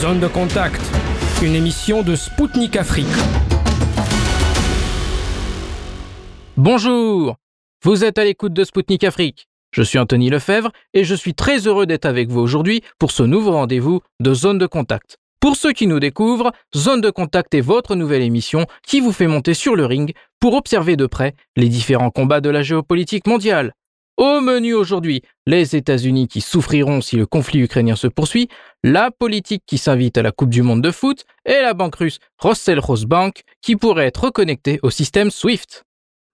Zone de contact, une émission de Spoutnik Afrique. Bonjour, vous êtes à l'écoute de Spoutnik Afrique. Je suis Anthony Lefebvre et je suis très heureux d'être avec vous aujourd'hui pour ce nouveau rendez-vous de Zone de contact. Pour ceux qui nous découvrent, Zone de contact est votre nouvelle émission qui vous fait monter sur le ring pour observer de près les différents combats de la géopolitique mondiale. Au menu aujourd'hui, les États-Unis qui souffriront si le conflit ukrainien se poursuit, la politique qui s'invite à la Coupe du Monde de foot et la banque russe Rossel Bank qui pourrait être reconnectée au système SWIFT.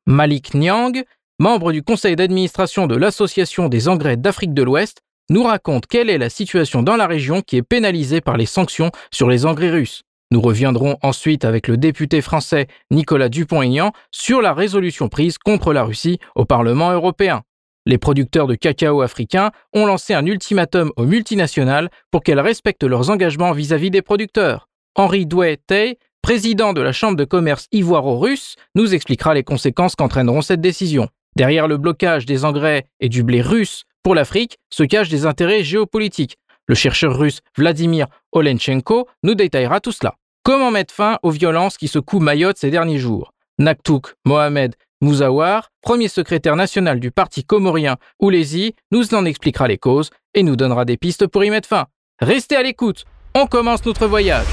Malik Nyang, membre du conseil d'administration de l'Association des engrais d'Afrique de l'Ouest, nous raconte quelle est la situation dans la région qui est pénalisée par les sanctions sur les engrais russes. Nous reviendrons ensuite avec le député français Nicolas Dupont-Aignan sur la résolution prise contre la Russie au Parlement européen. Les producteurs de cacao africains ont lancé un ultimatum aux multinationales pour qu'elles respectent leurs engagements vis-à-vis des producteurs. Henri Douai Tay, président de la Chambre de commerce ivoiro-russe, nous expliquera les conséquences qu'entraîneront cette décision. Derrière le blocage des engrais et du blé russe pour l'Afrique se cachent des intérêts géopolitiques. Le chercheur russe Vladimir Olenchenko nous détaillera tout cela. Comment mettre fin aux violences qui secouent Mayotte ces derniers jours? Naktouk Mohamed Mouzawar, premier secrétaire national du parti comorien Oulezi, nous en expliquera les causes et nous donnera des pistes pour y mettre fin. Restez à l'écoute, on commence notre voyage.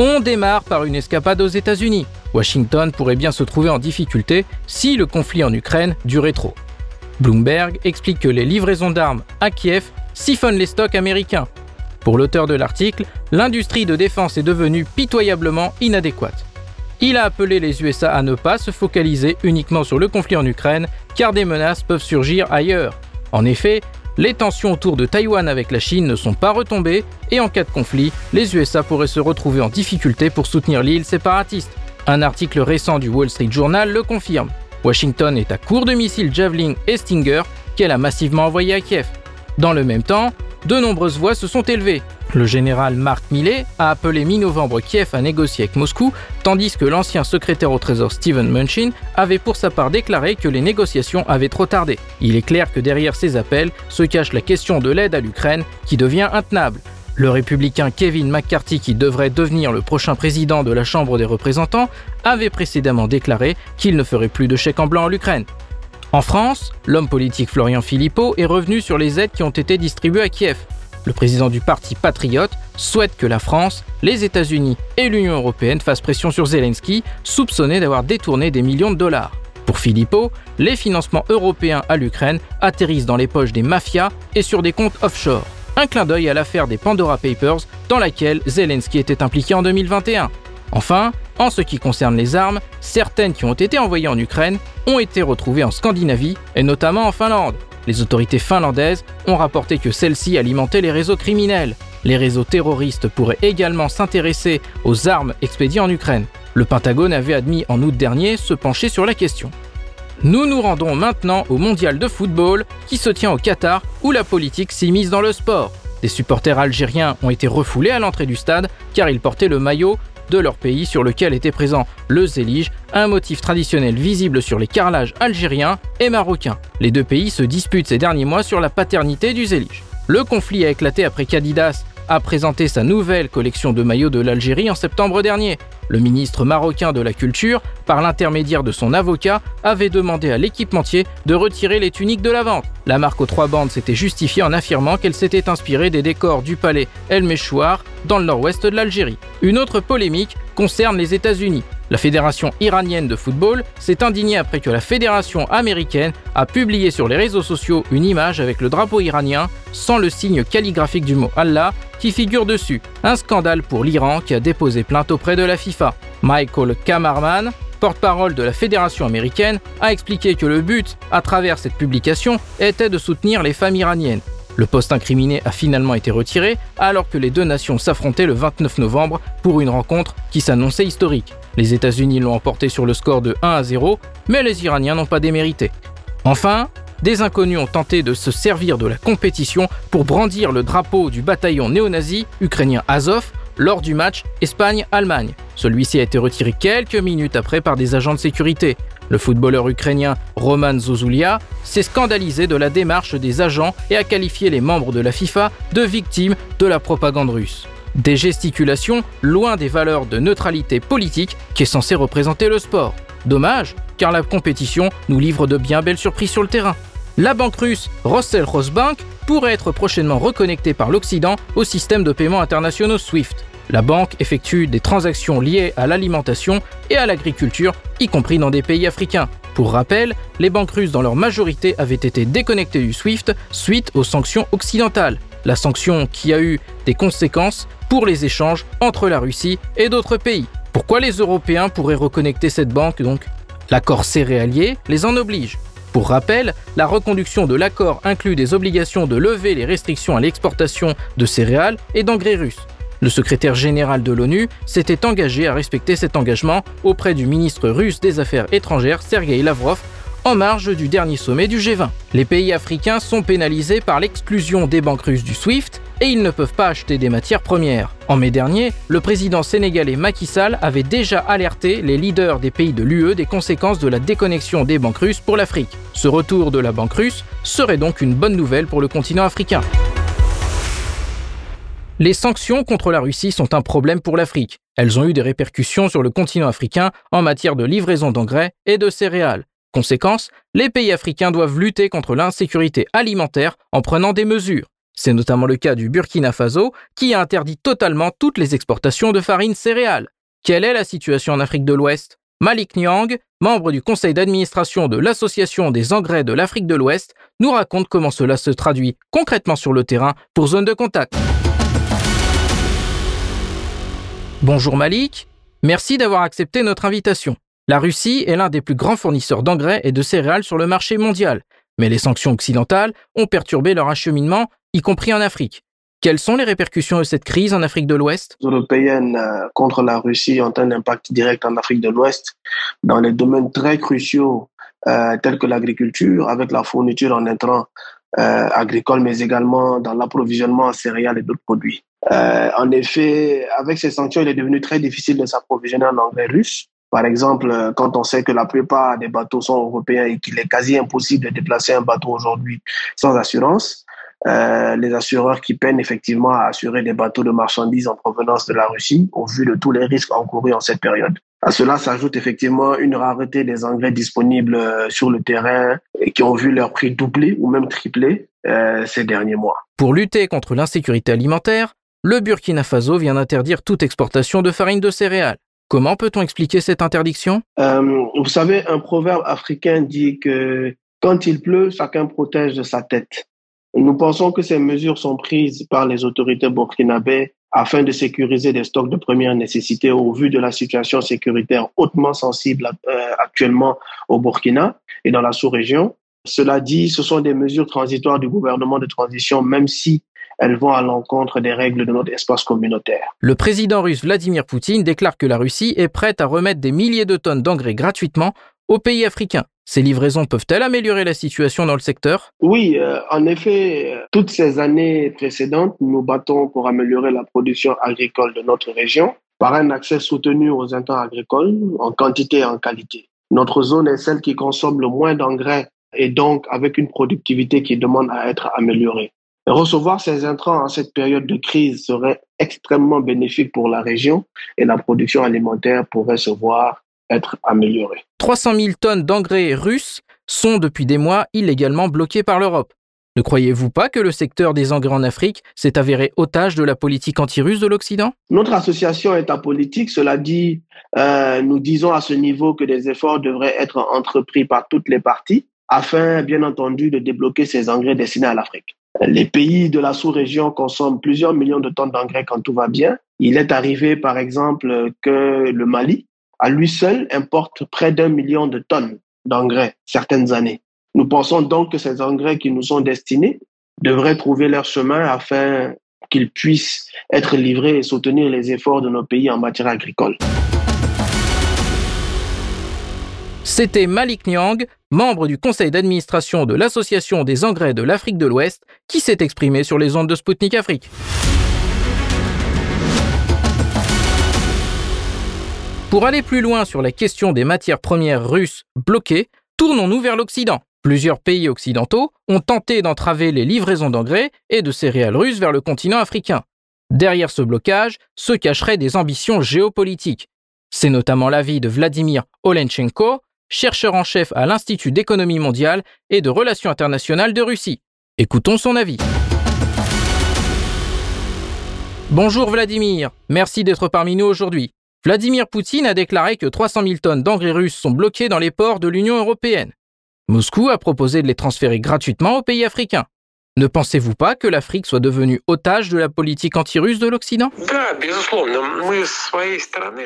On démarre par une escapade aux États-Unis. Washington pourrait bien se trouver en difficulté si le conflit en Ukraine durait trop. Bloomberg explique que les livraisons d'armes à Kiev siphonnent les stocks américains. Pour l'auteur de l'article, l'industrie de défense est devenue pitoyablement inadéquate. Il a appelé les USA à ne pas se focaliser uniquement sur le conflit en Ukraine, car des menaces peuvent surgir ailleurs. En effet, les tensions autour de Taïwan avec la Chine ne sont pas retombées, et en cas de conflit, les USA pourraient se retrouver en difficulté pour soutenir l'île séparatiste. Un article récent du Wall Street Journal le confirme. Washington est à court de missiles Javelin et Stinger qu'elle a massivement envoyés à Kiev. Dans le même temps, de nombreuses voix se sont élevées. Le général Mark Milley a appelé mi-novembre Kiev à négocier avec Moscou, tandis que l'ancien secrétaire au Trésor Steven Munchin avait pour sa part déclaré que les négociations avaient trop tardé. Il est clair que derrière ces appels se cache la question de l'aide à l'Ukraine qui devient intenable. Le républicain Kevin McCarthy, qui devrait devenir le prochain président de la Chambre des représentants, avait précédemment déclaré qu'il ne ferait plus de chèque en blanc à l'Ukraine. En France, l'homme politique Florian Philippot est revenu sur les aides qui ont été distribuées à Kiev. Le président du parti Patriote souhaite que la France, les États-Unis et l'Union européenne fassent pression sur Zelensky, soupçonné d'avoir détourné des millions de dollars. Pour Philippot, les financements européens à l'Ukraine atterrissent dans les poches des mafias et sur des comptes offshore. Un clin d'œil à l'affaire des Pandora Papers dans laquelle Zelensky était impliqué en 2021. Enfin, en ce qui concerne les armes, certaines qui ont été envoyées en Ukraine ont été retrouvées en Scandinavie et notamment en Finlande. Les autorités finlandaises ont rapporté que celles-ci alimentaient les réseaux criminels. Les réseaux terroristes pourraient également s'intéresser aux armes expédiées en Ukraine. Le Pentagone avait admis en août dernier se pencher sur la question. Nous nous rendons maintenant au mondial de football qui se tient au Qatar où la politique s'immisce dans le sport. Des supporters algériens ont été refoulés à l'entrée du stade car ils portaient le maillot de leur pays sur lequel était présent le zélige, un motif traditionnel visible sur les carrelages algériens et marocains. Les deux pays se disputent ces derniers mois sur la paternité du zélige. Le conflit a éclaté après qu'Adidas a présenté sa nouvelle collection de maillots de l'Algérie en septembre dernier. Le ministre marocain de la Culture, par l'intermédiaire de son avocat, avait demandé à l'équipementier de retirer les tuniques de la vente. La marque aux trois bandes s'était justifiée en affirmant qu'elle s'était inspirée des décors du palais El Meshouar dans le nord-ouest de l'Algérie. Une autre polémique concerne les États-Unis. La Fédération iranienne de football s'est indignée après que la Fédération américaine a publié sur les réseaux sociaux une image avec le drapeau iranien sans le signe calligraphique du mot Allah qui figure dessus. Un scandale pour l'Iran qui a déposé plainte auprès de la FIFA. Michael Kamarman, porte-parole de la Fédération américaine, a expliqué que le but, à travers cette publication, était de soutenir les femmes iraniennes. Le poste incriminé a finalement été retiré alors que les deux nations s'affrontaient le 29 novembre pour une rencontre qui s'annonçait historique. Les États-Unis l'ont emporté sur le score de 1 à 0, mais les Iraniens n'ont pas démérité. Enfin, des inconnus ont tenté de se servir de la compétition pour brandir le drapeau du bataillon néo-nazi ukrainien Azov lors du match Espagne-Allemagne. Celui-ci a été retiré quelques minutes après par des agents de sécurité. Le footballeur ukrainien Roman Zozulia s'est scandalisé de la démarche des agents et a qualifié les membres de la FIFA de victimes de la propagande russe. Des gesticulations loin des valeurs de neutralité politique qui est censée représenter le sport. Dommage, car la compétition nous livre de bien belles surprises sur le terrain. La banque russe Rossel Rosbank pourrait être prochainement reconnectée par l'Occident au système de paiement internationaux SWIFT. La banque effectue des transactions liées à l'alimentation et à l'agriculture, y compris dans des pays africains. Pour rappel, les banques russes dans leur majorité avaient été déconnectées du SWIFT suite aux sanctions occidentales. La sanction qui a eu des conséquences pour les échanges entre la Russie et d'autres pays. Pourquoi les Européens pourraient reconnecter cette banque donc? L'accord céréalier les en oblige. Pour rappel, la reconduction de l'accord inclut des obligations de lever les restrictions à l'exportation de céréales et d'engrais russes. Le secrétaire général de l'ONU s'était engagé à respecter cet engagement auprès du ministre russe des Affaires étrangères Sergei Lavrov en marge du dernier sommet du G20. Les pays africains sont pénalisés par l'exclusion des banques russes du SWIFT et ils ne peuvent pas acheter des matières premières. En mai dernier, le président sénégalais Macky Sall avait déjà alerté les leaders des pays de l'UE des conséquences de la déconnexion des banques russes pour l'Afrique. Ce retour de la banque russe serait donc une bonne nouvelle pour le continent africain. Les sanctions contre la Russie sont un problème pour l'Afrique. Elles ont eu des répercussions sur le continent africain en matière de livraison d'engrais et de céréales. Conséquence, les pays africains doivent lutter contre l'insécurité alimentaire en prenant des mesures. C'est notamment le cas du Burkina Faso, qui a interdit totalement toutes les exportations de farine céréales. Quelle est la situation en Afrique de l'Ouest? Malik Nyang, membre du conseil d'administration de l'Association des engrais de l'Afrique de l'Ouest, nous raconte comment cela se traduit concrètement sur le terrain pour zone de contact. Bonjour Malik, merci d'avoir accepté notre invitation. La Russie est l'un des plus grands fournisseurs d'engrais et de céréales sur le marché mondial, mais les sanctions occidentales ont perturbé leur acheminement, y compris en Afrique. Quelles sont les répercussions de cette crise en Afrique de l'Ouest? Les européennes euh, contre la Russie ont un impact direct en Afrique de l'Ouest dans les domaines très cruciaux euh, tels que l'agriculture, avec la fourniture en intrants euh, agricoles, mais également dans l'approvisionnement en céréales et d'autres produits. Euh, en effet, avec ces sanctions, il est devenu très difficile de s'approvisionner en engrais russe. Par exemple, euh, quand on sait que la plupart des bateaux sont européens et qu'il est quasi impossible de déplacer un bateau aujourd'hui sans assurance, euh, les assureurs qui peinent effectivement à assurer des bateaux de marchandises en provenance de la Russie au vu de tous les risques encourus en cette période. À cela s'ajoute effectivement une rareté des engrais disponibles euh, sur le terrain et qui ont vu leur prix doubler ou même tripler euh, ces derniers mois. Pour lutter contre l'insécurité alimentaire, le Burkina Faso vient d'interdire toute exportation de farine de céréales. Comment peut-on expliquer cette interdiction? Euh, Vous savez, un proverbe africain dit que quand il pleut, chacun protège sa tête. Nous pensons que ces mesures sont prises par les autorités burkinabées afin de sécuriser des stocks de première nécessité au vu de la situation sécuritaire hautement sensible euh, actuellement au Burkina et dans la sous-région. Cela dit, ce sont des mesures transitoires du gouvernement de transition, même si elles vont à l'encontre des règles de notre espace communautaire. Le président russe Vladimir Poutine déclare que la Russie est prête à remettre des milliers de tonnes d'engrais gratuitement aux pays africains. Ces livraisons peuvent-elles améliorer la situation dans le secteur? Oui, euh, en effet, toutes ces années précédentes, nous nous battons pour améliorer la production agricole de notre région par un accès soutenu aux intrants agricoles en quantité et en qualité. Notre zone est celle qui consomme le moins d'engrais et donc avec une productivité qui demande à être améliorée. Recevoir ces intrants en cette période de crise serait extrêmement bénéfique pour la région et la production alimentaire pourrait se voir être améliorée. 300 000 tonnes d'engrais russes sont depuis des mois illégalement bloquées par l'Europe. Ne croyez-vous pas que le secteur des engrais en Afrique s'est avéré otage de la politique anti-russe de l'Occident? Notre association est apolitique. Cela dit, euh, nous disons à ce niveau que des efforts devraient être entrepris par toutes les parties afin, bien entendu, de débloquer ces engrais destinés à l'Afrique. Les pays de la sous-région consomment plusieurs millions de tonnes d'engrais quand tout va bien. Il est arrivé, par exemple, que le Mali, à lui seul, importe près d'un million de tonnes d'engrais certaines années. Nous pensons donc que ces engrais qui nous sont destinés devraient trouver leur chemin afin qu'ils puissent être livrés et soutenir les efforts de nos pays en matière agricole. C'était Malik Nyang, membre du conseil d'administration de l'Association des engrais de l'Afrique de l'Ouest, qui s'est exprimé sur les ondes de Spoutnik Afrique. Pour aller plus loin sur la question des matières premières russes bloquées, tournons-nous vers l'Occident. Plusieurs pays occidentaux ont tenté d'entraver les livraisons d'engrais et de céréales russes vers le continent africain. Derrière ce blocage se cacheraient des ambitions géopolitiques. C'est notamment l'avis de Vladimir Olenchenko, chercheur en chef à l'Institut d'économie mondiale et de relations internationales de Russie. Écoutons son avis. Bonjour Vladimir, merci d'être parmi nous aujourd'hui. Vladimir Poutine a déclaré que 300 000 tonnes d'engrais russes sont bloquées dans les ports de l'Union européenne. Moscou a proposé de les transférer gratuitement aux pays africains. Ne pensez-vous pas que l'Afrique soit devenue otage de la politique anti-russe de l'Occident?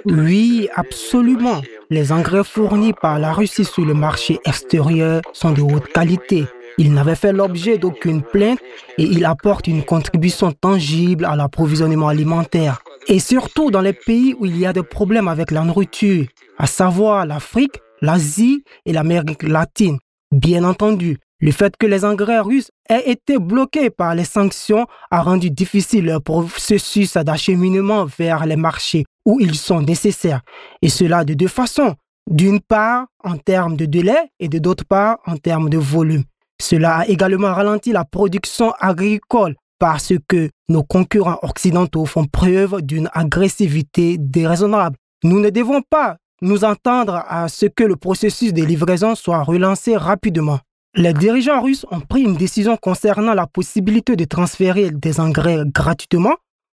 Oui, absolument. Les engrais fournis par la Russie sur le marché extérieur sont de haute qualité. Ils n'avaient fait l'objet d'aucune plainte et ils apportent une contribution tangible à l'approvisionnement alimentaire. Et surtout dans les pays où il y a des problèmes avec la nourriture, à savoir l'Afrique, l'Asie et l'Amérique latine. Bien entendu, le fait que les engrais russes aient été bloqués par les sanctions a rendu difficile leur processus d'acheminement vers les marchés où ils sont nécessaires. Et cela de deux façons. D'une part, en termes de délai et de d'autre part, en termes de volume. Cela a également ralenti la production agricole parce que nos concurrents occidentaux font preuve d'une agressivité déraisonnable. Nous ne devons pas nous entendre à ce que le processus de livraison soit relancé rapidement. Les dirigeants russes ont pris une décision concernant la possibilité de transférer des engrais gratuitement.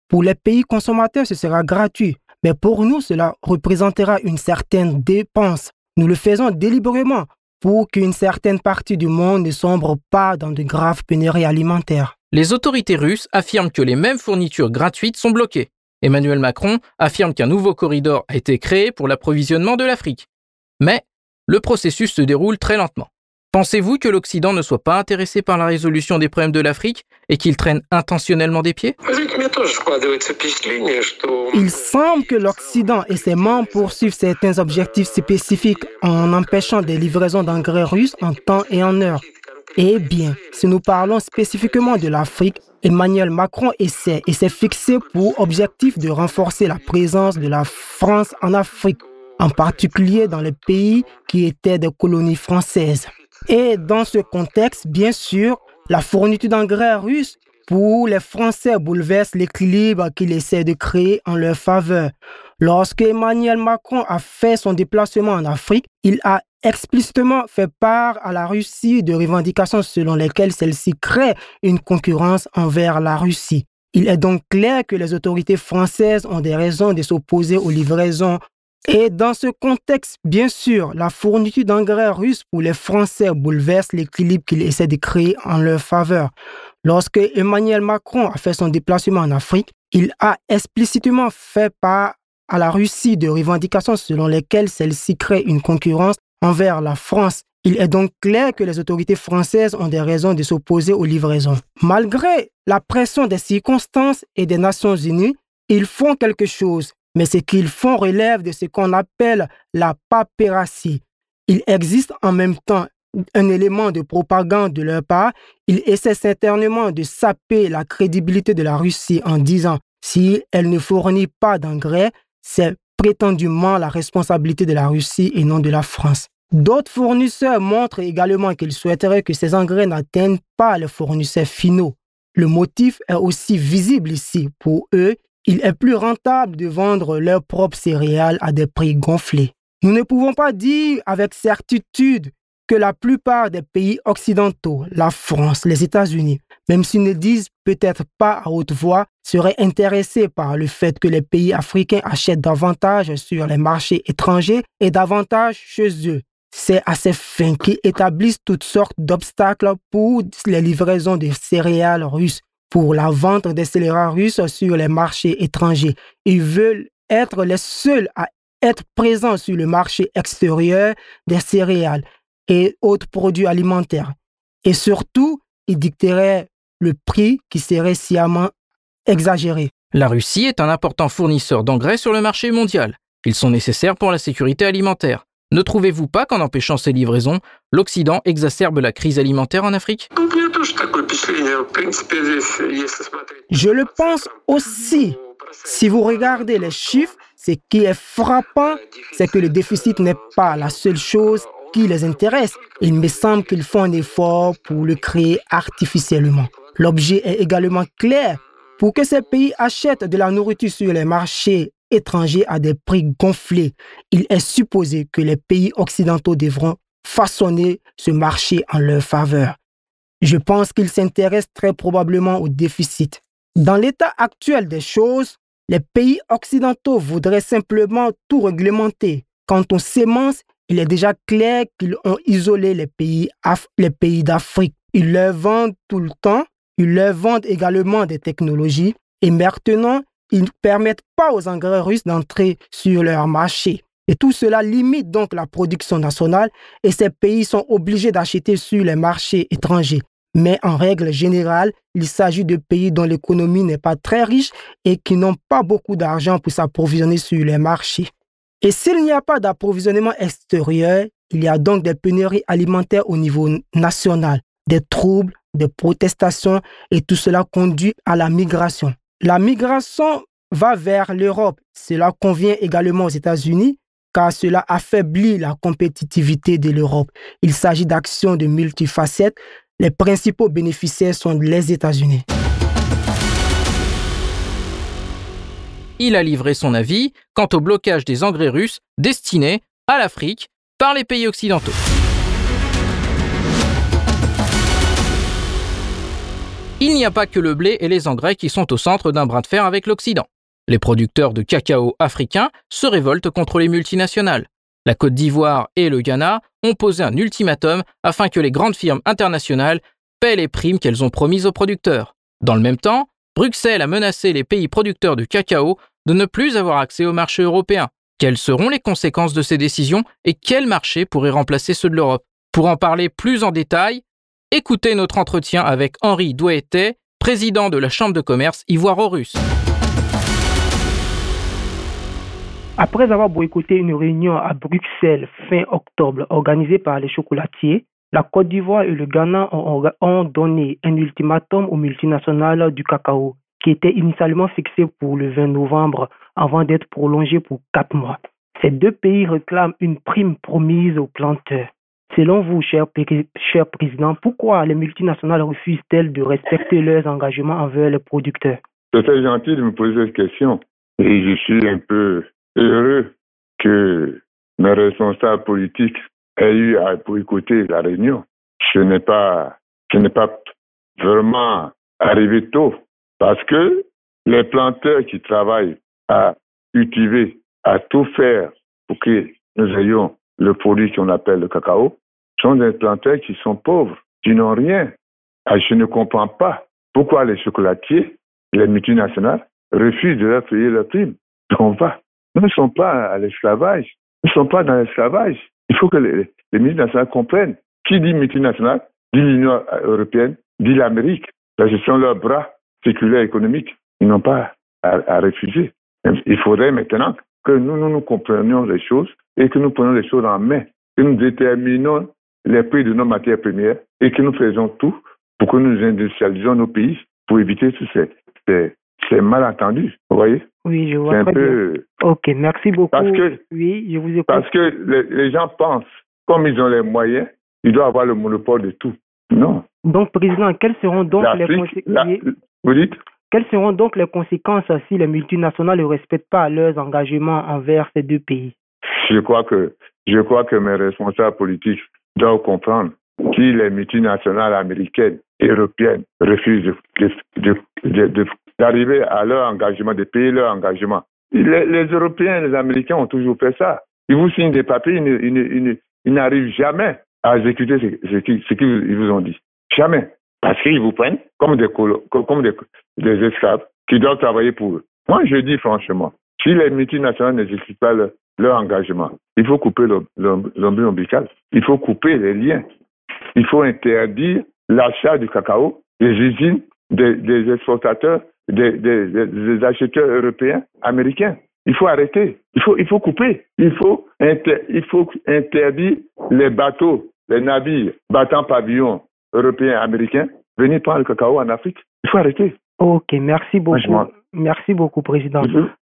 Pour les pays consommateurs, ce sera gratuit, mais pour nous, cela représentera une certaine dépense. Nous le faisons délibérément pour qu'une certaine partie du monde ne sombre pas dans de graves pénuries alimentaires. Les autorités russes affirment que les mêmes fournitures gratuites sont bloquées. Emmanuel Macron affirme qu'un nouveau corridor a été créé pour l'approvisionnement de l'Afrique. Mais le processus se déroule très lentement. Pensez-vous que l'Occident ne soit pas intéressé par la résolution des problèmes de l'Afrique et qu'il traîne intentionnellement des pieds? Il semble que l'Occident et ses membres poursuivent certains objectifs spécifiques en empêchant des livraisons d'engrais russes en temps et en heure. Eh bien, si nous parlons spécifiquement de l'Afrique, Emmanuel Macron essaie et s'est fixé pour objectif de renforcer la présence de la France en Afrique, en particulier dans les pays qui étaient des colonies françaises. Et dans ce contexte, bien sûr, la fourniture d'engrais russes pour les Français bouleverse l'équilibre qu'il essaie de créer en leur faveur. Lorsque Emmanuel Macron a fait son déplacement en Afrique, il a explicitement fait part à la Russie de revendications selon lesquelles celle-ci crée une concurrence envers la Russie. Il est donc clair que les autorités françaises ont des raisons de s'opposer aux livraisons et dans ce contexte, bien sûr, la fourniture d'engrais russes pour les Français bouleverse l'équilibre qu'il essaie de créer en leur faveur. Lorsque Emmanuel Macron a fait son déplacement en Afrique, il a explicitement fait part à la Russie de revendications selon lesquelles celle-ci crée une concurrence envers la France. Il est donc clair que les autorités françaises ont des raisons de s'opposer aux livraisons. Malgré la pression des circonstances et des Nations Unies, ils font quelque chose mais ce qu'ils font relève de ce qu'on appelle la papérassie. Il existe en même temps un élément de propagande de leur part. Ils essaient certainement de saper la crédibilité de la Russie en disant si elle ne fournit pas d'engrais, c'est prétendument la responsabilité de la Russie et non de la France. D'autres fournisseurs montrent également qu'ils souhaiteraient que ces engrais n'atteignent pas les fournisseurs finaux. Le motif est aussi visible ici. Pour eux, il est plus rentable de vendre leurs propres céréales à des prix gonflés. Nous ne pouvons pas dire avec certitude que la plupart des pays occidentaux, la France, les États-Unis, même s'ils ne disent peut-être pas à haute voix, seraient intéressés par le fait que les pays africains achètent davantage sur les marchés étrangers et davantage chez eux. C'est à ces fins qu'ils établissent toutes sortes d'obstacles pour les livraisons de céréales russes pour la vente des scélérats russes sur les marchés étrangers. Ils veulent être les seuls à être présents sur le marché extérieur des céréales et autres produits alimentaires. Et surtout, ils dicteraient le prix qui serait sciemment exagéré. La Russie est un important fournisseur d'engrais sur le marché mondial. Ils sont nécessaires pour la sécurité alimentaire. Ne trouvez-vous pas qu'en empêchant ces livraisons, l'Occident exacerbe la crise alimentaire en Afrique? Je le pense aussi. Si vous regardez les chiffres, ce qui est frappant, c'est que le déficit n'est pas la seule chose qui les intéresse. Il me semble qu'ils font un effort pour le créer artificiellement. L'objet est également clair. Pour que ces pays achètent de la nourriture sur les marchés étrangers à des prix gonflés, il est supposé que les pays occidentaux devront façonner ce marché en leur faveur. Je pense qu'ils s'intéressent très probablement au déficit. Dans l'état actuel des choses, les pays occidentaux voudraient simplement tout réglementer. Quant aux semences, il est déjà clair qu'ils ont isolé les pays, les pays d'Afrique. Ils leur vendent tout le temps, ils leur vendent également des technologies et maintenant, ils ne permettent pas aux engrais russes d'entrer sur leur marché. Et tout cela limite donc la production nationale et ces pays sont obligés d'acheter sur les marchés étrangers. Mais en règle générale, il s'agit de pays dont l'économie n'est pas très riche et qui n'ont pas beaucoup d'argent pour s'approvisionner sur les marchés. Et s'il n'y a pas d'approvisionnement extérieur, il y a donc des pénuries alimentaires au niveau national, des troubles, des protestations et tout cela conduit à la migration. La migration va vers l'Europe. Cela convient également aux États-Unis car cela affaiblit la compétitivité de l'Europe. Il s'agit d'actions de multifacettes. Les principaux bénéficiaires sont les États-Unis. Il a livré son avis quant au blocage des engrais russes destinés à l'Afrique par les pays occidentaux. Il n'y a pas que le blé et les engrais qui sont au centre d'un bras de fer avec l'Occident. Les producteurs de cacao africains se révoltent contre les multinationales. La Côte d'Ivoire et le Ghana ont posé un ultimatum afin que les grandes firmes internationales paient les primes qu'elles ont promises aux producteurs. Dans le même temps, Bruxelles a menacé les pays producteurs de cacao de ne plus avoir accès au marché européen. Quelles seront les conséquences de ces décisions et quel marché pourrait remplacer ceux de l'Europe? Pour en parler plus en détail, écoutez notre entretien avec Henri Doueté, président de la Chambre de commerce ivoiro-russe. Après avoir boycotté une réunion à Bruxelles fin octobre organisée par les chocolatiers, la Côte d'Ivoire et le Ghana ont, donné un ultimatum aux multinationales du cacao qui était initialement fixé pour le 20 novembre avant d'être prolongé pour quatre mois. Ces deux pays réclament une prime promise aux planteurs. Selon vous, cher, président, pourquoi les multinationales refusent-elles de respecter leurs engagements envers les producteurs? C'est très gentil de me poser cette question. Et je suis un peu heureux que mes responsables politiques aient eu à boycotter la réunion. Ce n'est pas, ce n'est pas vraiment arrivé tôt parce que les planteurs qui travaillent à cultiver, à tout faire pour que nous ayons le produit qu'on appelle le cacao, sont des planteurs qui sont pauvres, qui n'ont rien. Ah, je ne comprends pas pourquoi les chocolatiers, les multinationales, refusent de leur payer leur prime. On va. Nous ne sommes pas à l'esclavage. Nous ne sommes pas dans l'esclavage. Il faut que les, les multinationales comprennent. Qui dit multinationale dit l'Union européenne, dit l'Amérique. La gestion de leurs bras séculaires économiques. Ils n'ont pas à, refuser. Il faudrait maintenant que nous, nous, nous comprenions les choses et que nous prenions les choses en main, que nous déterminons les prix de nos matières premières et que nous faisons tout pour que nous industrialisions nos pays pour éviter tous ces, ces, ces malentendus. Vous voyez? Oui, je vois. Ok, merci beaucoup. Parce que, oui, je vous écoute. Parce que les, gens pensent, comme ils ont les moyens, ils doivent avoir le monopole de tout. Non. Donc, Président, quelles seront donc les conséquences Vous dites? Quelles seront donc les conséquences si les multinationales ne respectent pas leurs engagements envers ces deux pays? Je crois que, je crois que mes responsables politiques doivent comprendre si les multinationales américaines et européennes refusent d'arriver à leur engagement, de payer leur engagement. Les, Européens et les Américains ont toujours fait ça. Ils vous signent des papiers, ils, n'arrivent jamais à exécuter ce, qu'ils vous ont dit. Jamais. Parce qu'ils vous prennent comme des, comme des, esclaves qui doivent travailler pour eux. Moi, je dis franchement, si les multinationales n'exécutent pas leur, engagement, il faut couper l'ombre ombilical. Il faut couper les liens. Il faut interdire l'achat du cacao des usines, des exportateurs des, des, des, acheteurs européens, américains. Il faut arrêter. Il faut, il faut couper. Il faut, il faut interdire les bateaux, les navires battant pavillon européens, américains, venir prendre le cacao en Afrique. Il faut arrêter. Ok, merci beaucoup. Merci beaucoup, Président.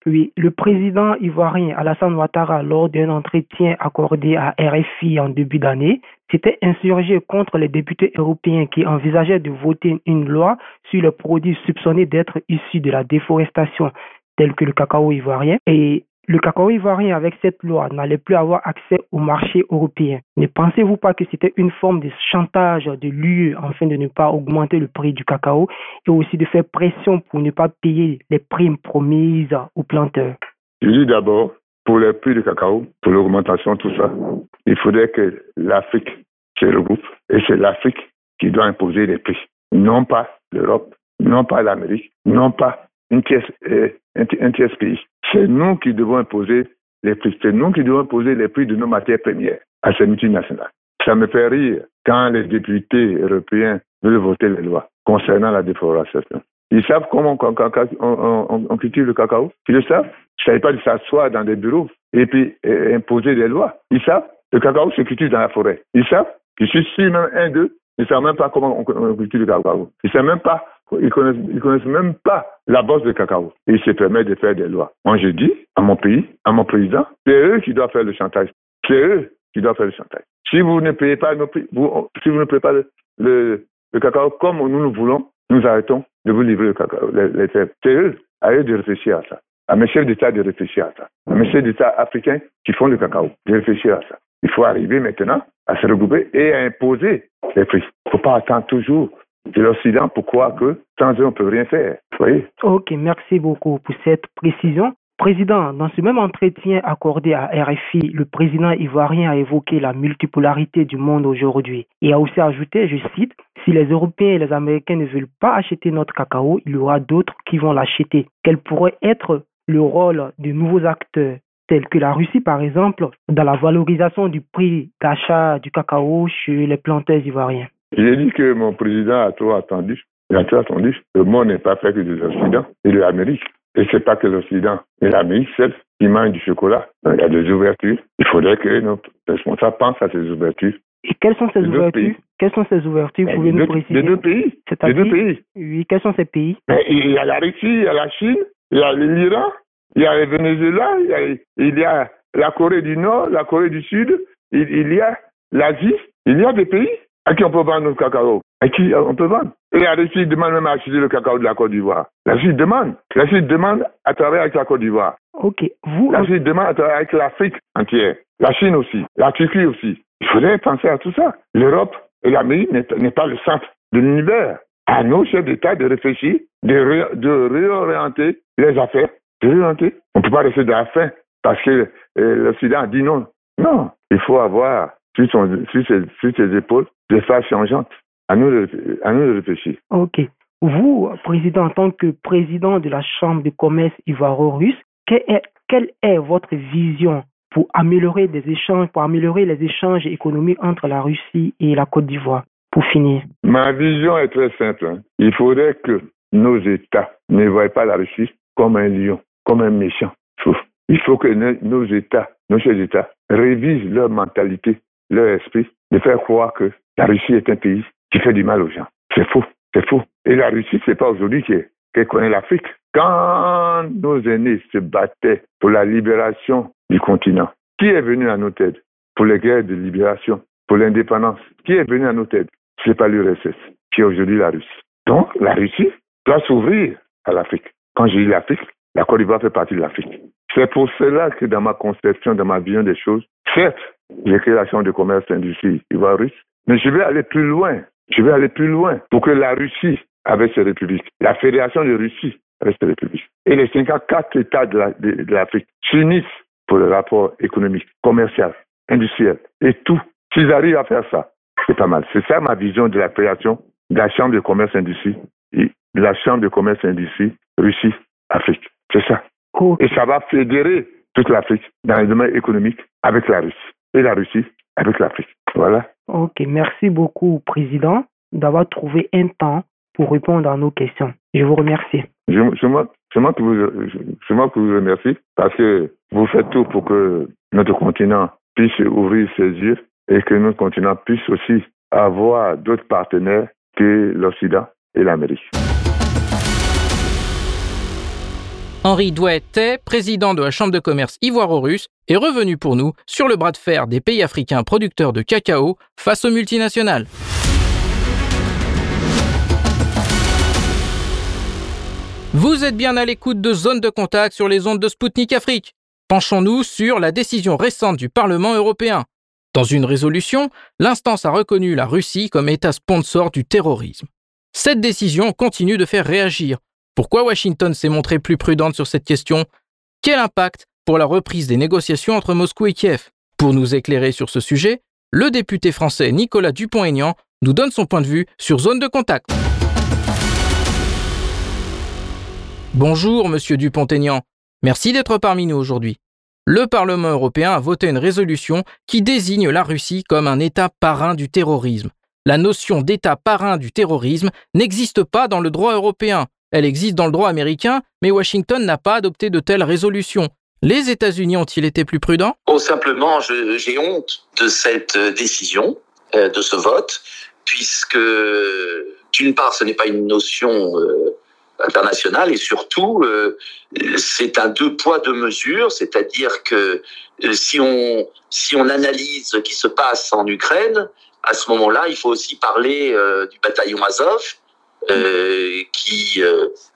Oui, le président ivoirien Alassane Ouattara, lors d'un entretien accordé à RFI en début d'année, s'était insurgé contre les députés européens qui envisageaient de voter une loi sur les produits soupçonnés d'être issus de la déforestation, tels que le cacao ivoirien, et le cacao ivoirien, avec cette loi, n'allait plus avoir accès au marché européen. Ne pensez-vous pas que c'était une forme de chantage de l'UE afin de ne pas augmenter le prix du cacao et aussi de faire pression pour ne pas payer les primes promises aux planteurs? Je dis d'abord, pour le prix du cacao, pour l'augmentation, tout ça, il faudrait que l'Afrique se regroupe et c'est l'Afrique qui doit imposer les prix, non pas l'Europe, non pas l'Amérique, non pas euh, un tiers pays. C'est nous qui devons imposer les prix. C'est nous qui devons imposer les prix de nos matières premières à ces multinationales. Ça me fait rire quand les députés européens veulent voter les lois concernant la déforestation. Ils savent comment on, cultive le cacao. Ils le savent. Je ne savais pas de s'asseoir dans des bureaux et puis imposer des lois. Ils savent. Le cacao se cultive dans la forêt. Ils savent. Je suis sûr, même un d'eux, ils ne savent même pas comment on cultive le cacao. Ils ne savent même pas ils connaissent, ils connaissent même pas la bosse de cacao. Ils se permettent de faire des lois. Moi, je dis à mon pays, à mon président, c'est eux qui doivent faire le chantage. C'est eux qui doivent faire le chantage. Si vous ne payez pas vous ne payez pas le, cacao comme nous nous voulons, nous arrêtons de vous livrer le cacao, les, C'est eux, à eux de réfléchir à ça. À mes chefs d'État de réfléchir à ça. À mes chefs d'État africains qui font le cacao, de réfléchir à ça. Il faut arriver maintenant à se regrouper et à imposer les prix. Il ne faut pas attendre toujours de l'Occident pourquoi que sans eux on peut rien faire. Ok, merci beaucoup pour cette précision. Président, dans ce même entretien accordé à RFI, le président ivoirien a évoqué la multipolarité du monde aujourd'hui et a aussi ajouté, je cite, si les Européens et les Américains ne veulent pas acheter notre cacao, il y aura d'autres qui vont l'acheter. Quel pourrait être le rôle de nouveaux acteurs? Tels que la Russie, par exemple, dans la valorisation du prix d'achat du cacao chez les planteurs ivoiriens j'ai dit que mon président a trop attendu. Il a trop attendu. Le monde n'est pas fait que de l'Occident et de l'Amérique. Et c'est pas que l'Occident et l'Amérique seul qui mangent du chocolat. Il y a des ouvertures. Il faudrait que nos responsables pensent à ces ouvertures. Et quelles sont ces ouvertures Quelles sont ces ouvertures Vous pouvez nous préciser Les deux pays. Les deux pays. Oui, quels sont ces pays Il y a la Russie, il y a la Chine, il y a l'Iran, il y a le Venezuela, il y a, il y a la Corée du Nord, la Corée du Sud, il, il y a l'Asie. Il y a des pays à qui on peut vendre notre cacao À qui on peut vendre Et la Russie demande même à acheter le cacao de la Côte d'Ivoire. La Russie demande. La Russie demande à travailler avec la Côte d'Ivoire. Ok. Vous, la Russie demande à travailler avec l'Afrique entière. La Chine aussi. La Turquie aussi. Il faudrait penser à tout ça. L'Europe et l'Amérique n'est pas le centre de l'univers. À nos chefs d'État de réfléchir, de, de réorienter les affaires. De. On ne peut pas rester dans la faim parce que euh, l'Occident a dit non. Non. Il faut avoir sur, son, sur, ses, sur ses épaules de façon changeante. À nous, de, à nous de réfléchir. OK. Vous, président, en tant que président de la Chambre de commerce ivoiro-russe, quelle est, quelle est votre vision pour améliorer des échanges, pour améliorer les échanges économiques entre la Russie et la Côte d'Ivoire? Pour finir. Ma vision est très simple. Hein. Il faudrait que nos États ne voient pas la Russie comme un lion, comme un méchant. Il faut que nos États, nos chefs d'État, révisent leur mentalité, leur esprit, de faire croire que la Russie est un pays qui fait du mal aux gens. C'est faux, c'est faux. Et la Russie, c'est pas aujourd'hui qu'elle connaît l'Afrique. Quand nos aînés se battaient pour la libération du continent, qui est venu à nos têtes pour les guerres de libération, pour l'indépendance? Qui est venu à nos têtes? C'est pas l'URSS, qui est aujourd'hui la Russie. Donc, la Russie doit s'ouvrir à l'Afrique. Quand je dis l'Afrique, la Côte d'Ivoire fait partie de l'Afrique. C'est pour cela que dans ma conception, dans ma vision des choses, certes, j'ai créé la Chambre de commerce et d'industrie ivoire-russe, mais je vais aller plus loin. Je vais aller plus loin pour que la Russie, avec ses républiques, la Fédération de Russie, avec ses républiques, et les 54 États de l'Afrique s'unissent pour le rapport économique, commercial, industriel et tout. S'ils arrivent à faire ça, c'est pas mal. C'est ça ma vision de la création de la Chambre de commerce et de la Chambre de commerce et industrie Russie-Afrique. C'est ça. Et ça va fédérer toute l'Afrique dans les domaines économiques avec la Russie et la Russie avec l'Afrique. Voilà. Ok, merci beaucoup, Président, d'avoir trouvé un temps pour répondre à nos questions. Je vous remercie. C'est moi, qui vous, moi vous remercie parce que vous faites tout pour que notre continent puisse ouvrir ses yeux et que notre continent puisse aussi avoir d'autres partenaires que l'Occident et l'Amérique. Henri Douet-Tay, président de la Chambre de commerce ivoiro-russe, est revenu pour nous sur le bras de fer des pays africains producteurs de cacao face aux multinationales. Vous êtes bien à l'écoute de Zone de Contact sur les ondes de Spoutnik Afrique. Penchons-nous sur la décision récente du Parlement européen. Dans une résolution, l'instance a reconnu la Russie comme État sponsor du terrorisme. Cette décision continue de faire réagir. Pourquoi Washington s'est montré plus prudente sur cette question? Quel impact pour la reprise des négociations entre Moscou et Kiev? Pour nous éclairer sur ce sujet, le député français Nicolas Dupont-Aignan nous donne son point de vue sur Zone de Contact. Bonjour, monsieur Dupont-Aignan. Merci d'être parmi nous aujourd'hui. Le Parlement européen a voté une résolution qui désigne la Russie comme un État parrain du terrorisme. La notion d'État parrain du terrorisme n'existe pas dans le droit européen. Elle existe dans le droit américain, mais Washington n'a pas adopté de telle résolution. Les États-Unis ont-ils été plus prudents? Oh, simplement, j'ai honte de cette décision, euh, de ce vote, puisque, d'une part, ce n'est pas une notion euh, internationale et surtout euh, c'est un deux poids deux mesures, c'est-à-dire que euh, si on si on analyse ce qui se passe en Ukraine, à ce moment-là, il faut aussi parler euh, du bataillon Azov. Qui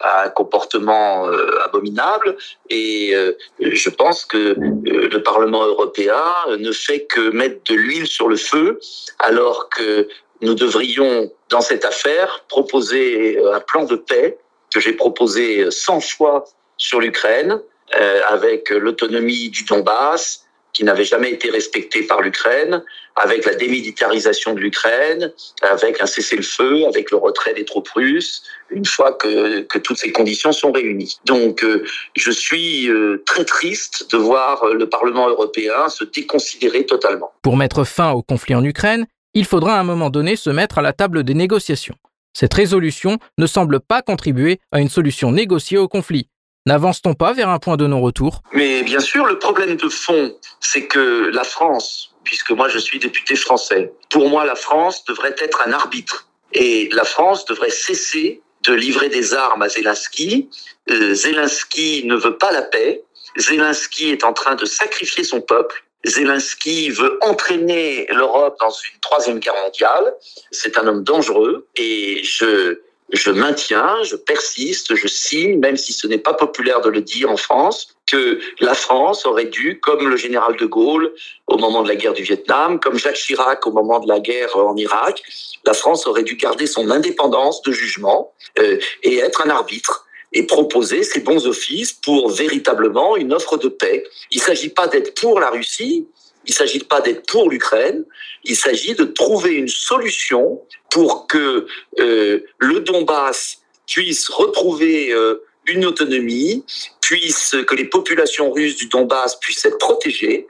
a un comportement abominable. Et je pense que le Parlement européen ne fait que mettre de l'huile sur le feu alors que nous devrions dans cette affaire proposer un plan de paix que j'ai proposé sans choix sur l'Ukraine, euh, avec l'autonomie du Donbass, qui n'avait jamais été respectée par l'Ukraine, avec la démilitarisation de l'Ukraine, avec un cessez-le-feu, avec le retrait des troupes russes, une fois que, toutes ces conditions sont réunies. Donc euh, je suis euh, très triste de voir le Parlement européen se déconsidérer totalement. Pour mettre fin au conflit en Ukraine, il faudra à un moment donné se mettre à la table des négociations. Cette résolution ne semble pas contribuer à une solution négociée au conflit. N'avance-t-on pas vers un point de non-retour? Mais bien sûr, le problème de fond, c'est que la France, puisque moi je suis député français, pour moi la France devrait être un arbitre. Et la France devrait cesser de livrer des armes à Zelensky. Euh, Zelensky ne veut pas la paix. Zelensky est en train de sacrifier son peuple. Zelensky veut entraîner l'Europe dans une troisième guerre mondiale. C'est un homme dangereux et je, je maintiens, je persiste, je signe, même si ce n'est pas populaire de le dire en France, que la France aurait dû, comme le général de Gaulle au moment de la guerre du Vietnam, comme Jacques Chirac au moment de la guerre en Irak, la France aurait dû garder son indépendance de jugement euh, et être un arbitre et proposer ses bons offices pour véritablement une offre de paix. Il ne s'agit pas d'être pour la Russie, il ne s'agit pas d'être pour l'Ukraine, il s'agit de trouver une solution pour que euh, le Donbass puisse retrouver euh, une autonomie, puisse que les populations russes du Donbass puissent être protégées,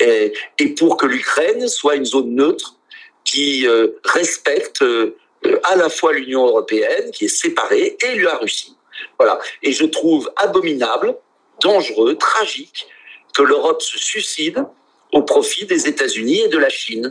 et, pour que l'Ukraine soit une zone neutre qui euh, respecte à la fois l'Union européenne, qui est séparée, et la Russie. Voilà. Et je trouve abominable, dangereux, tragique que l'Europe se suicide au profit des États-Unis et de la Chine.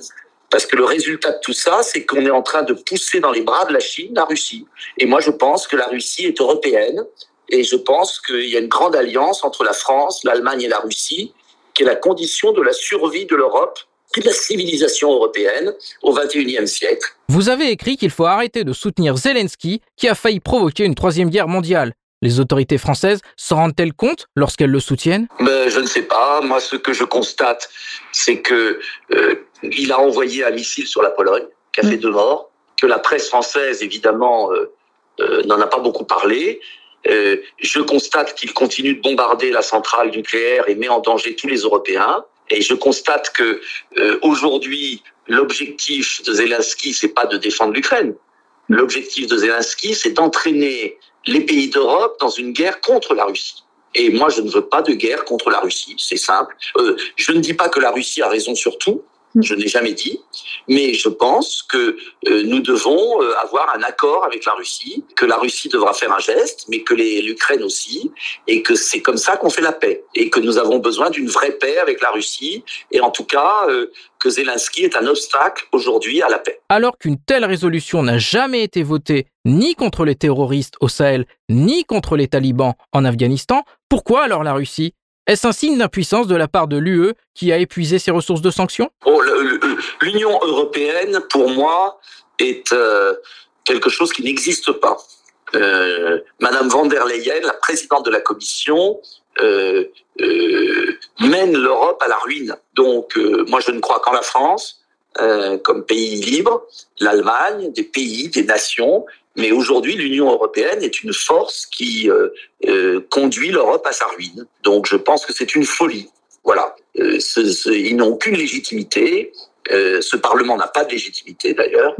Parce que le résultat de tout ça, c'est qu'on est en train de pousser dans les bras de la Chine la Russie. Et moi, je pense que la Russie est européenne. Et je pense qu'il y a une grande alliance entre la France, l'Allemagne et la Russie, qui est la condition de la survie de l'Europe et de la civilisation européenne au XXIe siècle. Vous avez écrit qu'il faut arrêter de soutenir Zelensky, qui a failli provoquer une troisième guerre mondiale. Les autorités françaises s'en rendent-elles compte lorsqu'elles le soutiennent? Mais Je ne sais pas. Moi, ce que je constate, c'est que euh, il a envoyé un missile sur la Pologne, qui a fait deux morts, que la presse française, évidemment, euh, euh, n'en a pas beaucoup parlé. Euh, je constate qu'il continue de bombarder la centrale nucléaire et met en danger tous les Européens. Et je constate que euh, aujourd'hui, l'objectif de Zelensky, c'est pas de défendre l'Ukraine. L'objectif de Zelensky, c'est d'entraîner les pays d'Europe dans une guerre contre la Russie. Et moi, je ne veux pas de guerre contre la Russie, c'est simple. Euh, je ne dis pas que la Russie a raison sur tout, je n'ai jamais dit, mais je pense que euh, nous devons euh, avoir un accord avec la Russie, que la Russie devra faire un geste, mais que l'Ukraine aussi, et que c'est comme ça qu'on fait la paix, et que nous avons besoin d'une vraie paix avec la Russie, et en tout cas euh, que Zelensky est un obstacle aujourd'hui à la paix. Alors qu'une telle résolution n'a jamais été votée ni contre les terroristes au Sahel, ni contre les talibans en Afghanistan, Pourquoi alors la Russie Est-ce un signe d'impuissance de la part de l'UE qui a épuisé ses ressources de sanctions? Oh, L'Union européenne, pour moi, est euh, quelque chose qui n'existe pas. Euh, Madame van der Leyen, la présidente de la Commission, euh, mène l'Europe à la ruine. Donc, moi, je ne crois qu'en la France, comme pays libre, l'Allemagne, des pays, des nations. Mais aujourd'hui, l'Union européenne est une force qui conduit l'Europe à sa ruine. Donc, je pense que c'est une folie. Voilà. ils n'ont aucune légitimité. ce Parlement n'a pas de légitimité, d'ailleurs.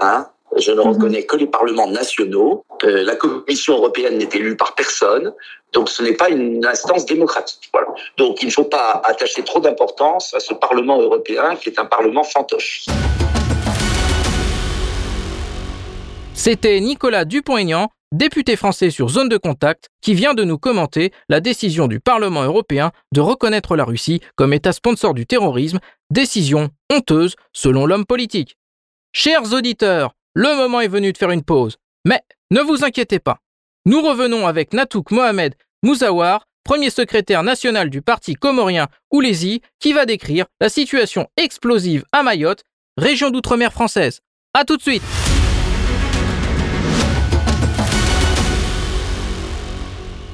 Hein je ne mhm. reconnais que les parlements nationaux. Euh, la Commission européenne n'est élue par personne, donc ce n'est pas une instance démocratique. Voilà. Donc il ne faut pas attacher trop d'importance à ce Parlement européen qui est un Parlement fantoche. C'était Nicolas Dupont-Aignan, député français sur zone de contact, qui vient de nous commenter la décision du Parlement européen de reconnaître la Russie comme État sponsor du terrorisme, décision honteuse selon l'homme politique. Chers auditeurs, le moment est venu de faire une pause. Mais ne vous inquiétez pas. Nous revenons avec Natouk Mohamed Mouzawar, premier secrétaire national du parti comorien Oulézi, qui va décrire la situation explosive à Mayotte, région d'outre-mer française. A tout de suite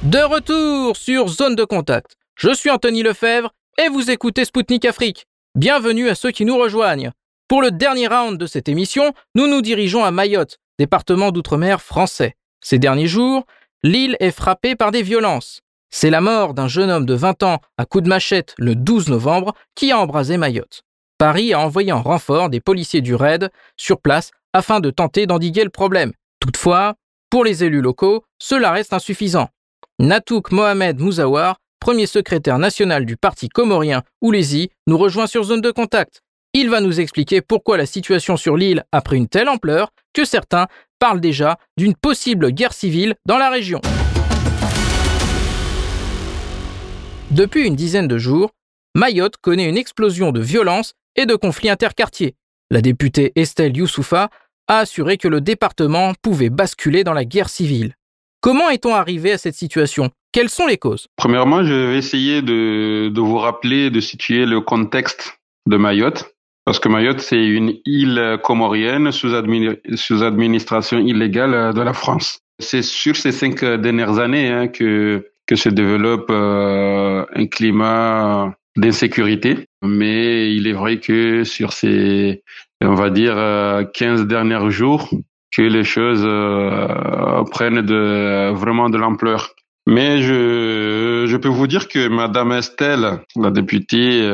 De retour sur Zone de Contact. Je suis Anthony Lefebvre et vous écoutez Spoutnik Afrique. Bienvenue à ceux qui nous rejoignent. Pour le dernier round de cette émission, nous nous dirigeons à Mayotte, département d'outre-mer français. Ces derniers jours, l'île est frappée par des violences. C'est la mort d'un jeune homme de 20 ans à coup de machette le 12 novembre qui a embrasé Mayotte. Paris a envoyé en renfort des policiers du RAID sur place afin de tenter d'endiguer le problème. Toutefois, pour les élus locaux, cela reste insuffisant. Natouk Mohamed Mouzawar, premier secrétaire national du parti comorien Oulézi, nous rejoint sur zone de contact. Il va nous expliquer pourquoi la situation sur l'île a pris une telle ampleur que certains parlent déjà d'une possible guerre civile dans la région. Depuis une dizaine de jours, Mayotte connaît une explosion de violence et de conflits interquartiers. La députée Estelle Youssoufa a assuré que le département pouvait basculer dans la guerre civile. Comment est-on arrivé à cette situation? Quelles sont les causes? Premièrement, je vais essayer de, vous rappeler, de situer le contexte de Mayotte. Parce que Mayotte, c'est une île comorienne sous, administration illégale de la France. C'est sur ces cinq dernières années hein, que, que se développe euh, un climat d'insécurité. Mais il est vrai que sur ces, on va dire, 15 euh, derniers jours, que les choses euh, prennent de, vraiment de l'ampleur. Mais je, je peux vous dire que Madame Estelle, la députée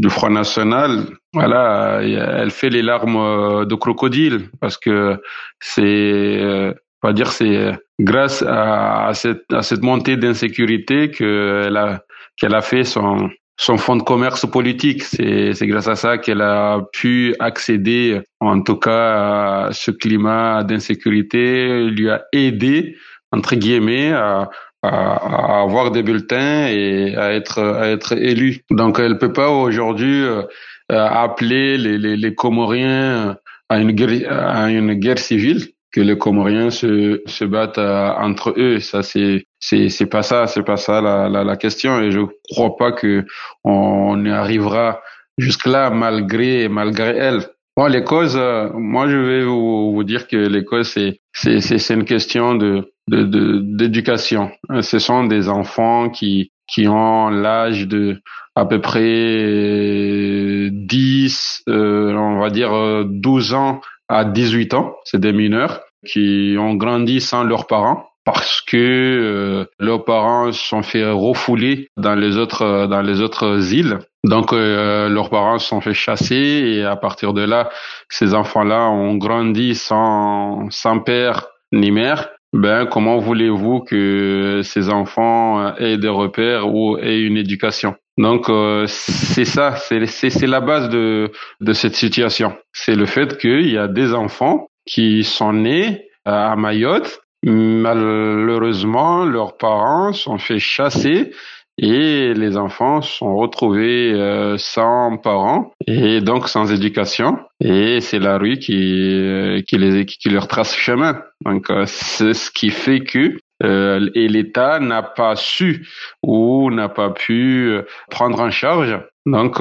du Front National, voilà, elle fait les larmes euh, de crocodile parce que c'est, pas dire, c'est grâce à, cette, à cette montée d'insécurité qu'elle a, qu'elle a fait son, son fonds de commerce politique. C'est, grâce à ça qu'elle a pu accéder, en tout cas, à ce climat d'insécurité, lui a aidé, entre guillemets, à, à, avoir des bulletins et à être à être élu. Donc elle peut pas aujourd'hui euh, appeler les, les, les Comoriens à une guerre à une guerre civile que les Comoriens se se battent euh, entre eux. Ça c'est c'est c'est pas ça, c'est pas ça la, la, la question et je crois pas que on arrivera jusque là malgré malgré elle. Bon, les causes, euh, moi je vais vous, vous dire que les causes c'est c'est c'est une question de d'éducation. De, Ce sont des enfants qui qui ont l'âge de à peu près 10, euh, on va dire 12 ans à 18 ans. C'est des mineurs qui ont grandi sans leurs parents parce que euh, leurs parents sont fait refouler dans les autres dans les autres îles. Donc euh, leurs parents sont fait chasser et à partir de là, ces enfants-là ont grandi sans sans père ni mère ben, comment voulez-vous que ces enfants aient des repères ou aient une éducation? Donc, euh, c'est ça, c'est la base de, de cette situation. C'est le fait qu'il y a des enfants qui sont nés à Mayotte. Malheureusement, leurs parents sont fait chasser et les enfants sont retrouvés euh, sans parents et donc sans éducation et c'est la rue qui euh, qui les qui leur trace chemin donc euh, c'est ce qui fait que euh, et l'État n'a pas su ou n'a pas pu prendre en charge. Donc,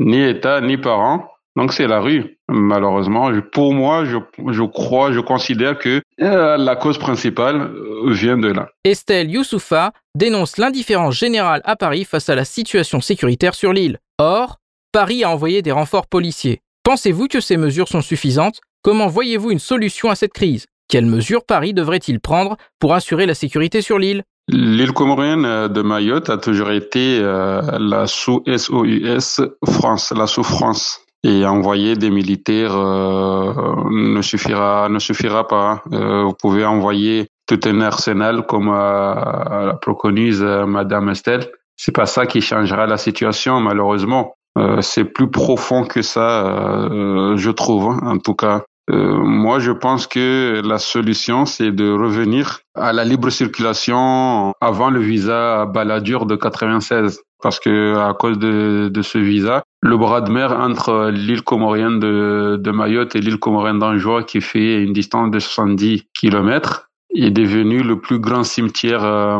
ni État ni parents. Donc c'est la rue, malheureusement. Pour moi, je, je crois, je considère que la cause principale vient de là. Estelle Youssoufa dénonce l'indifférence générale à Paris face à la situation sécuritaire sur l'île. Or, Paris a envoyé des renforts policiers. Pensez-vous que ces mesures sont suffisantes? Comment voyez-vous une solution à cette crise? Quelles mesures Paris devrait-il prendre pour assurer la sécurité sur l'île? L'île comorienne de Mayotte a toujours été euh, la sous-SOUS France, la sous-France. Et envoyer des militaires euh, ne suffira ne suffira pas. Euh, vous pouvez envoyer tout un arsenal comme la préconise Madame Estelle. C'est pas ça qui changera la situation malheureusement. c'est plus profond que ça, je trouve. Hein, en tout cas, euh, moi, je pense que la solution, c'est de revenir à la libre circulation avant le visa baladure de 96. Parce que à cause de, de ce visa, le bras de mer entre l'île comorienne de, de Mayotte et l'île comorienne d'Anjou, qui fait une distance de 70 kilomètres, est devenu le plus grand cimetière euh,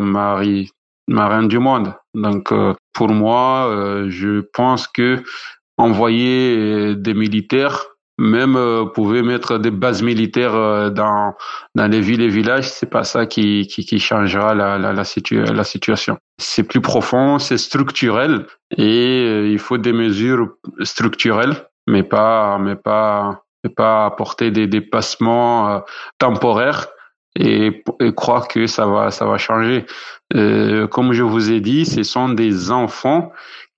marin du monde. Donc, euh, pour moi, je pense que envoyer des militaires même euh, pouvez mettre des bases militaires euh, dans dans les villes et villages, c'est pas ça qui qui, qui changera la la, la, la situation. C'est plus profond, c'est structurel et euh, il faut des mesures structurelles, mais pas mais pas mais pas apporter des dépassements euh, temporaires et, et, croire que ça va ça va changer. comme je vous ai dit, ce sont des enfants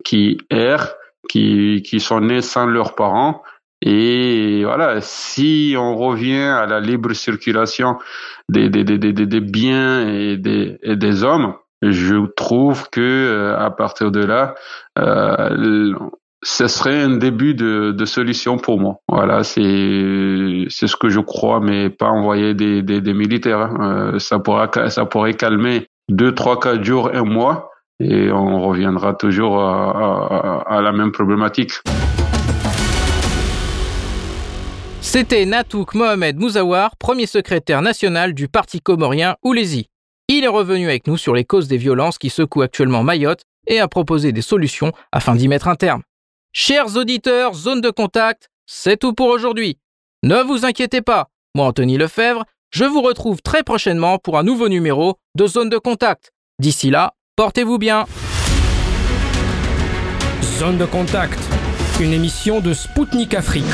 qui errent, qui qui sont nés sans leurs parents et voilà, si on revient à la libre circulation des, des, des, des, des biens et des, et des hommes, je trouve que euh, à partir de là, euh, ce serait un début de, de solution pour moi. Voilà, c'est c'est ce que je crois, mais pas envoyer des, des, des militaires. Hein. Euh, ça pourra ça pourrait calmer deux, trois, quatre jours, un mois, et on reviendra toujours à, à, à la même problématique. C'était Natouk Mohamed Mouzawar, premier secrétaire national du Parti comorien Oulézi. Il est revenu avec nous sur les causes des violences qui secouent actuellement Mayotte et a proposé des solutions afin d'y mettre un terme. Chers auditeurs, zone de contact, c'est tout pour aujourd'hui. Ne vous inquiétez pas, moi Anthony Lefebvre, je vous retrouve très prochainement pour un nouveau numéro de Zone de contact. D'ici là, portez-vous bien. Zone de contact, une émission de Spoutnik Afrique.